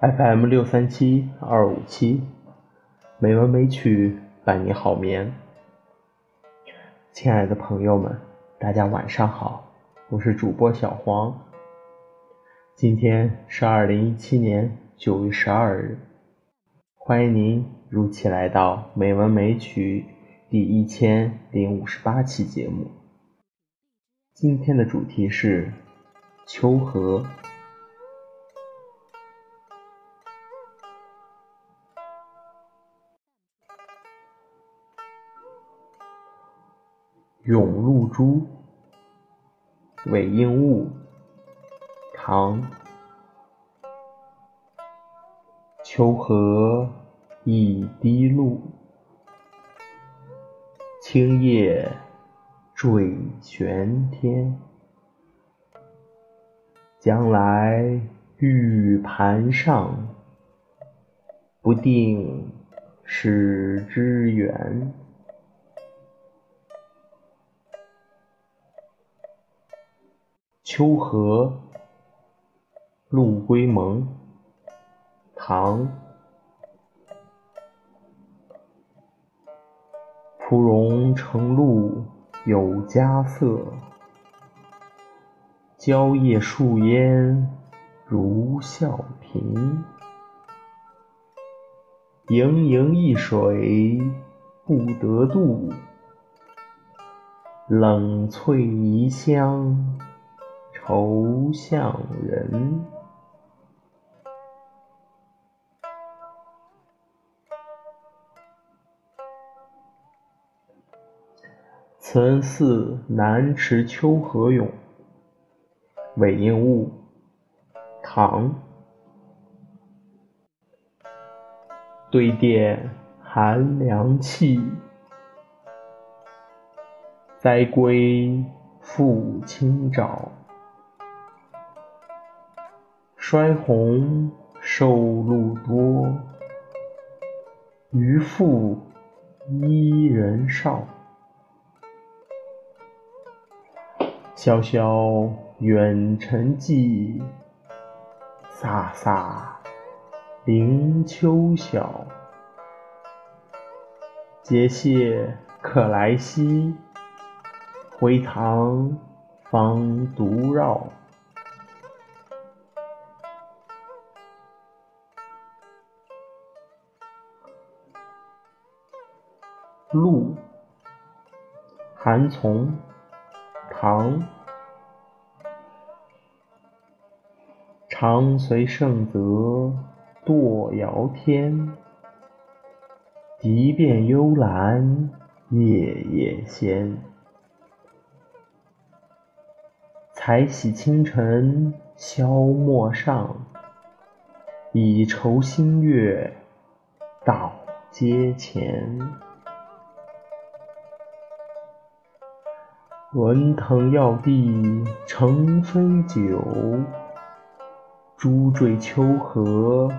FM 六三七二五七，美文美曲伴你好眠。亲爱的朋友们，大家晚上好，我是主播小黄。今天是二零一七年九月十二日，欢迎您如期来到美文美曲第一千零五十八期节目。今天的主题是秋荷。《咏露珠》韦应物，唐。秋荷一滴露，青叶坠玄天。将来玉盘上，不定使之圆。秋荷，陆龟蒙，唐。芙蓉城路有佳色，蕉叶树烟如笑频。盈盈一水不得渡，冷翠宜香。头像人，岑寺南池秋荷咏，韦应物，唐。对殿寒凉气，栽归复清沼。衰红瘦露多，渔父伊人少。萧萧远尘寂，飒飒凌秋晓。节谢可来兮，回堂方独绕。鹿，韩从，唐。长随圣泽堕遥天，笛变幽兰夜夜闲。才喜清晨消陌上，已愁新月到阶前。文腾要地成飞酒，珠缀秋荷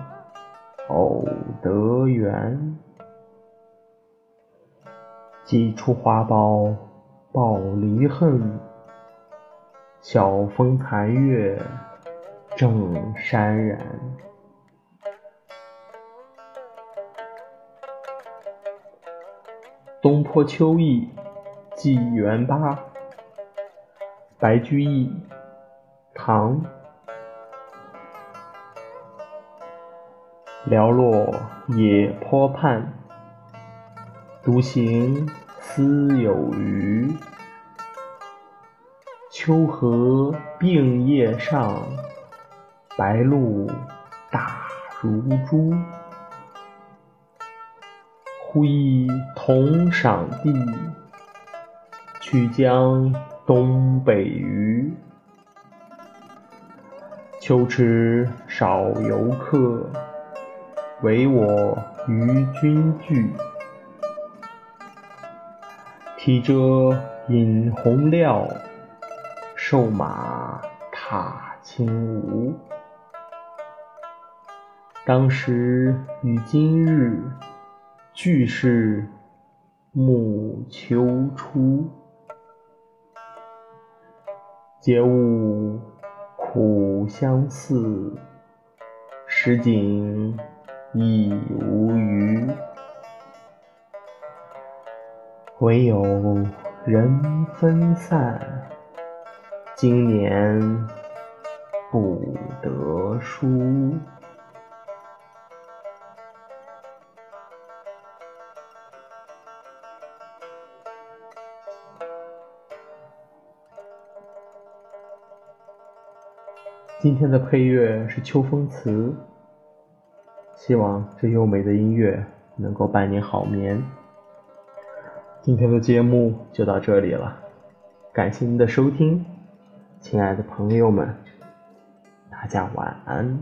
偶得圆。几处花苞抱离恨，晓风残月正潸然。东坡秋意寄元八。白居易，唐。寥落野坡畔，独行思有余。秋荷并叶上，白露打如珠。忽忆同赏地，曲江。东北隅，秋池少游客，唯我与君俱。提着引红料，瘦马踏青芜。当时与今日，俱是暮秋初。皆悟苦相似，诗景亦无余。唯有人分散，今年不得书。今天的配乐是秋风词，希望这优美的音乐能够伴你好眠。今天的节目就到这里了，感谢您的收听，亲爱的朋友们，大家晚安。